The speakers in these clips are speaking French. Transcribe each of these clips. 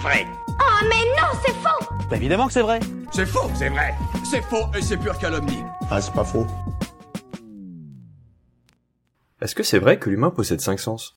vrai. Oh mais non, c'est faux Bah évidemment que c'est vrai. C'est faux, c'est vrai. C'est faux et c'est pure calomnie. Ah, c'est pas faux. Est-ce que c'est vrai que l'humain possède cinq sens?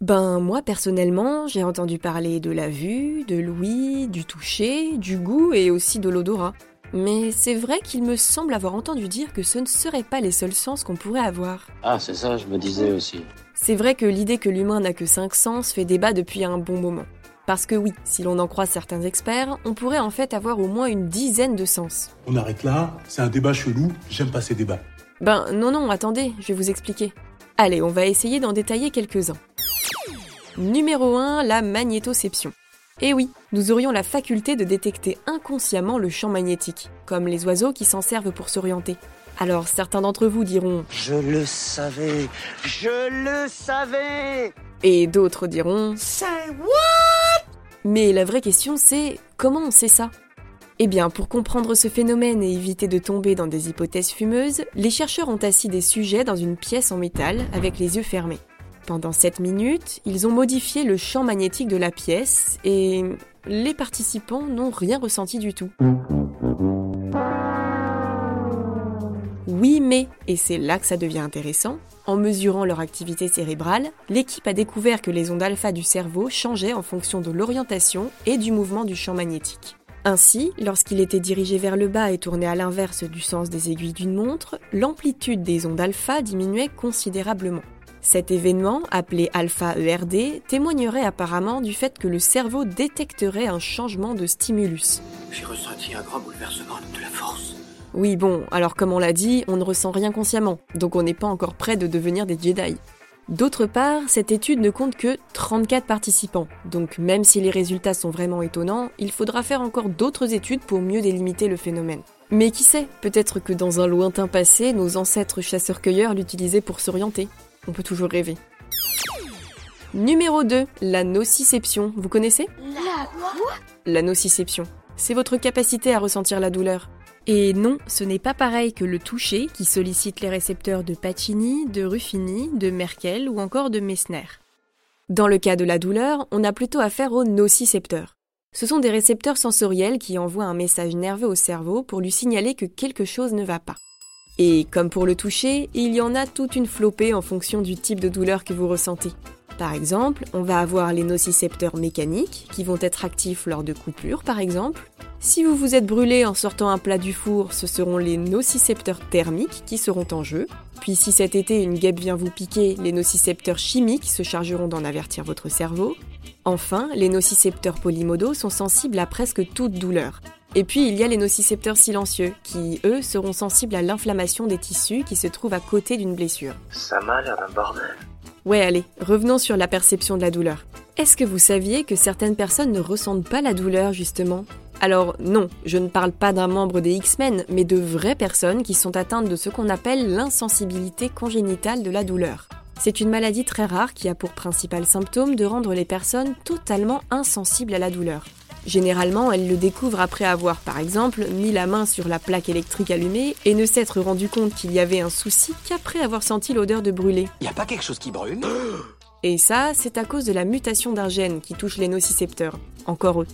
Ben moi personnellement, j'ai entendu parler de la vue, de l'ouïe, du toucher, du goût et aussi de l'odorat. Mais c'est vrai qu'il me semble avoir entendu dire que ce ne seraient pas les seuls sens qu'on pourrait avoir. Ah, c'est ça, je me disais aussi. C'est vrai que l'idée que l'humain n'a que cinq sens fait débat depuis un bon moment. Parce que oui, si l'on en croit certains experts, on pourrait en fait avoir au moins une dizaine de sens. On arrête là, c'est un débat chelou, j'aime pas ces débats. Ben non non, attendez, je vais vous expliquer. Allez, on va essayer d'en détailler quelques-uns. Numéro 1, la magnétoception. Eh oui, nous aurions la faculté de détecter inconsciemment le champ magnétique, comme les oiseaux qui s'en servent pour s'orienter. Alors certains d'entre vous diront Je le savais. Je le savais. et d'autres diront Say what? Mais la vraie question c'est comment on sait ça? Eh bien, pour comprendre ce phénomène et éviter de tomber dans des hypothèses fumeuses, les chercheurs ont assis des sujets dans une pièce en métal avec les yeux fermés. Pendant 7 minutes, ils ont modifié le champ magnétique de la pièce et les participants n'ont rien ressenti du tout. Oui, mais, et c'est là que ça devient intéressant, en mesurant leur activité cérébrale, l'équipe a découvert que les ondes alpha du cerveau changeaient en fonction de l'orientation et du mouvement du champ magnétique. Ainsi, lorsqu'il était dirigé vers le bas et tourné à l'inverse du sens des aiguilles d'une montre, l'amplitude des ondes alpha diminuait considérablement. Cet événement, appelé alpha ERD, témoignerait apparemment du fait que le cerveau détecterait un changement de stimulus. J'ai ressenti un grand bouleversement de la force. Oui, bon, alors comme on l'a dit, on ne ressent rien consciemment, donc on n'est pas encore prêt de devenir des Jedi. D'autre part, cette étude ne compte que 34 participants, donc même si les résultats sont vraiment étonnants, il faudra faire encore d'autres études pour mieux délimiter le phénomène. Mais qui sait, peut-être que dans un lointain passé, nos ancêtres chasseurs-cueilleurs l'utilisaient pour s'orienter. On peut toujours rêver. Numéro 2, la nociception. Vous connaissez? La quoi? La nociception. C'est votre capacité à ressentir la douleur. Et non, ce n'est pas pareil que le toucher qui sollicite les récepteurs de Pacini, de Ruffini, de Merkel ou encore de Messner. Dans le cas de la douleur, on a plutôt affaire aux nocicepteurs. Ce sont des récepteurs sensoriels qui envoient un message nerveux au cerveau pour lui signaler que quelque chose ne va pas. Et comme pour le toucher, il y en a toute une flopée en fonction du type de douleur que vous ressentez. Par exemple, on va avoir les nocicepteurs mécaniques qui vont être actifs lors de coupures par exemple. Si vous vous êtes brûlé en sortant un plat du four, ce seront les nocicepteurs thermiques qui seront en jeu. Puis si cet été une guêpe vient vous piquer, les nocicepteurs chimiques se chargeront d'en avertir votre cerveau. Enfin, les nocicepteurs polymodaux sont sensibles à presque toute douleur. Et puis il y a les nocicepteurs silencieux, qui, eux, seront sensibles à l'inflammation des tissus qui se trouvent à côté d'une blessure. Ça m'a l'air bordel. Ouais, allez, revenons sur la perception de la douleur. Est-ce que vous saviez que certaines personnes ne ressentent pas la douleur, justement? Alors non, je ne parle pas d'un membre des X-Men, mais de vraies personnes qui sont atteintes de ce qu'on appelle l'insensibilité congénitale de la douleur. C'est une maladie très rare qui a pour principal symptôme de rendre les personnes totalement insensibles à la douleur. Généralement, elles le découvrent après avoir, par exemple, mis la main sur la plaque électrique allumée et ne s'être rendu compte qu'il y avait un souci qu'après avoir senti l'odeur de brûler. Y a pas quelque chose qui brûle? Et ça, c'est à cause de la mutation d'un gène qui touche les nocicepteurs. Encore eux.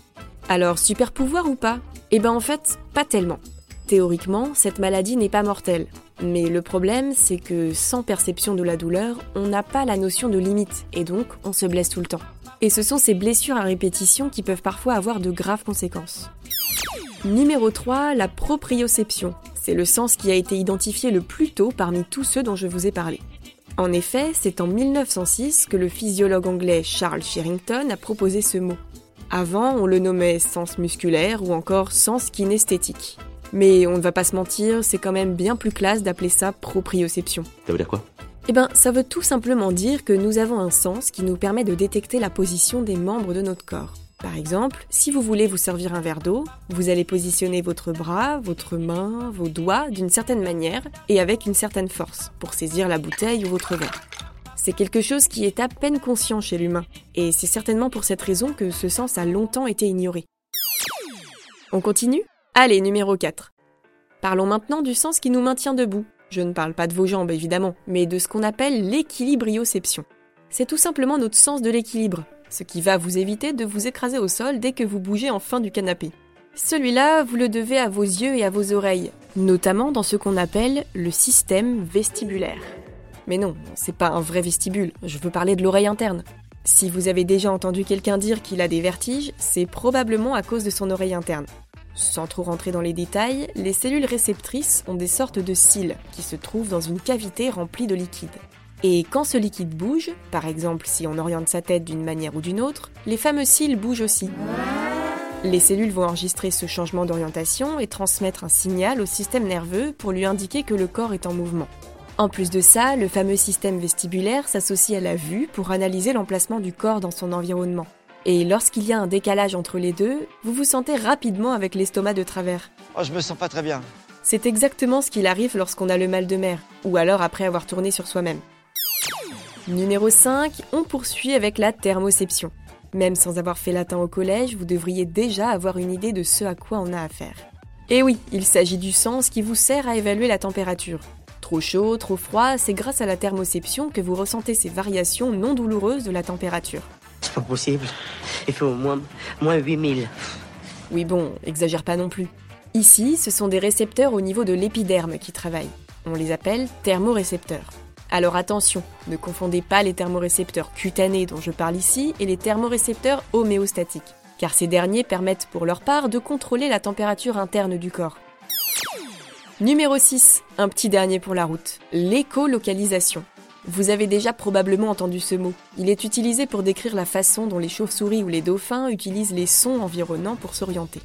Alors, super pouvoir ou pas? Eh ben en fait, pas tellement. Théoriquement, cette maladie n'est pas mortelle. Mais le problème, c'est que sans perception de la douleur, on n'a pas la notion de limite, et donc on se blesse tout le temps. Et ce sont ces blessures à répétition qui peuvent parfois avoir de graves conséquences. Numéro 3, la proprioception. C'est le sens qui a été identifié le plus tôt parmi tous ceux dont je vous ai parlé. En effet, c'est en 1906 que le physiologue anglais Charles Sherrington a proposé ce mot. Avant, on le nommait sens musculaire ou encore sens kinesthétique. Mais on ne va pas se mentir, c'est quand même bien plus classe d'appeler ça proprioception. Ça veut dire quoi? Eh ben, ça veut tout simplement dire que nous avons un sens qui nous permet de détecter la position des membres de notre corps. Par exemple, si vous voulez vous servir un verre d'eau, vous allez positionner votre bras, votre main, vos doigts d'une certaine manière et avec une certaine force pour saisir la bouteille ou votre verre. C'est quelque chose qui est à peine conscient chez l'humain, et c'est certainement pour cette raison que ce sens a longtemps été ignoré. On continue? Allez, numéro 4. Parlons maintenant du sens qui nous maintient debout. Je ne parle pas de vos jambes évidemment, mais de ce qu'on appelle l'équilibrioception. C'est tout simplement notre sens de l'équilibre. ce qui va vous éviter de vous écraser au sol dès que vous bougez enfin du canapé. Celui-là, vous le devez à vos yeux et à vos oreilles, notamment dans ce qu'on appelle le système vestibulaire. Mais non, c'est pas un vrai vestibule, je veux parler de l'oreille interne. Si vous avez déjà entendu quelqu'un dire qu'il a des vertiges, c'est probablement à cause de son oreille interne. Sans trop rentrer dans les détails, les cellules réceptrices ont des sortes de cils qui se trouvent dans une cavité remplie de liquide. Et quand ce liquide bouge, par exemple si on oriente sa tête d'une manière ou d'une autre, les fameux cils bougent aussi. Les cellules vont enregistrer ce changement d'orientation et transmettre un signal au système nerveux pour lui indiquer que le corps est en mouvement. En plus de ça, le fameux système vestibulaire s'associe à la vue pour analyser l'emplacement du corps dans son environnement. Et lorsqu'il y a un décalage entre les deux, vous vous sentez rapidement avec l'estomac de travers. Oh, je me sens pas très bien. C'est exactement ce qu'il arrive lorsqu'on a le mal de mer, ou alors après avoir tourné sur soi-même. Numéro 5, on poursuit avec la thermoception. Même sans avoir fait latin au collège, vous devriez déjà avoir une idée de ce à quoi on a affaire. Et oui, il s'agit du sens qui vous sert à évaluer la température. Trop chaud, trop froid, c'est grâce à la thermoception que vous ressentez ces variations non douloureuses de la température. Pas possible. Il fait au moins, moins 8000. Oui bon, exagère pas non plus. Ici, ce sont des récepteurs au niveau de l'épiderme qui travaillent. On les appelle thermorécepteurs. Alors attention, ne confondez pas les thermorécepteurs cutanés dont je parle ici et les thermorécepteurs homéostatiques, car ces derniers permettent pour leur part de contrôler la température interne du corps. Numéro 6, un petit dernier pour la route, l'écolocalisation. Vous avez déjà probablement entendu ce mot. Il est utilisé pour décrire la façon dont les chauves-souris ou les dauphins utilisent les sons environnants pour s'orienter.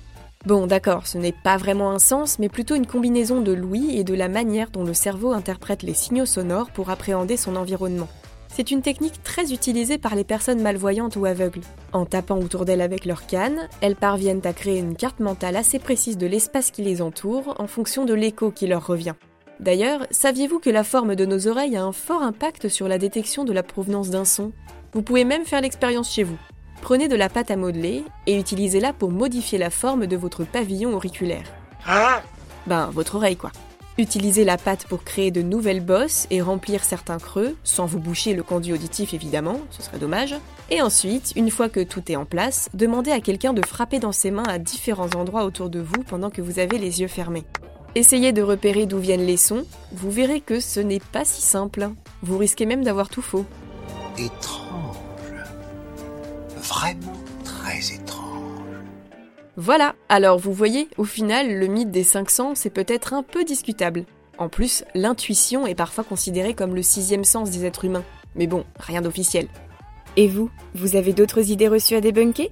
Bon, d'accord, ce n'est pas vraiment un sens, mais plutôt une combinaison de l'ouïe et de la manière dont le cerveau interprète les signaux sonores pour appréhender son environnement. C'est une technique très utilisée par les personnes malvoyantes ou aveugles. En tapant autour d'elles avec leur canne, elles parviennent à créer une carte mentale assez précise de l'espace qui les entoure en fonction de l'écho qui leur revient. D'ailleurs, saviez-vous que la forme de nos oreilles a un fort impact sur la détection de la provenance d'un son? Vous pouvez même faire l'expérience chez vous. Prenez de la pâte à modeler et utilisez-la pour modifier la forme de votre pavillon auriculaire. Ah Ben, votre oreille quoi. Utilisez la pâte pour créer de nouvelles bosses et remplir certains creux, sans vous boucher le conduit auditif évidemment, ce serait dommage. Et ensuite, une fois que tout est en place, demandez à quelqu'un de frapper dans ses mains à différents endroits autour de vous pendant que vous avez les yeux fermés. Essayez de repérer d'où viennent les sons, vous verrez que ce n'est pas si simple. Vous risquez même d'avoir tout faux. Étrange. Vraiment très étrange. Voilà, alors vous voyez, au final, le mythe des cinq sens est peut-être un peu discutable. En plus, l'intuition est parfois considérée comme le sixième sens des êtres humains. Mais bon, rien d'officiel. Et vous, vous avez d'autres idées reçues à débunker?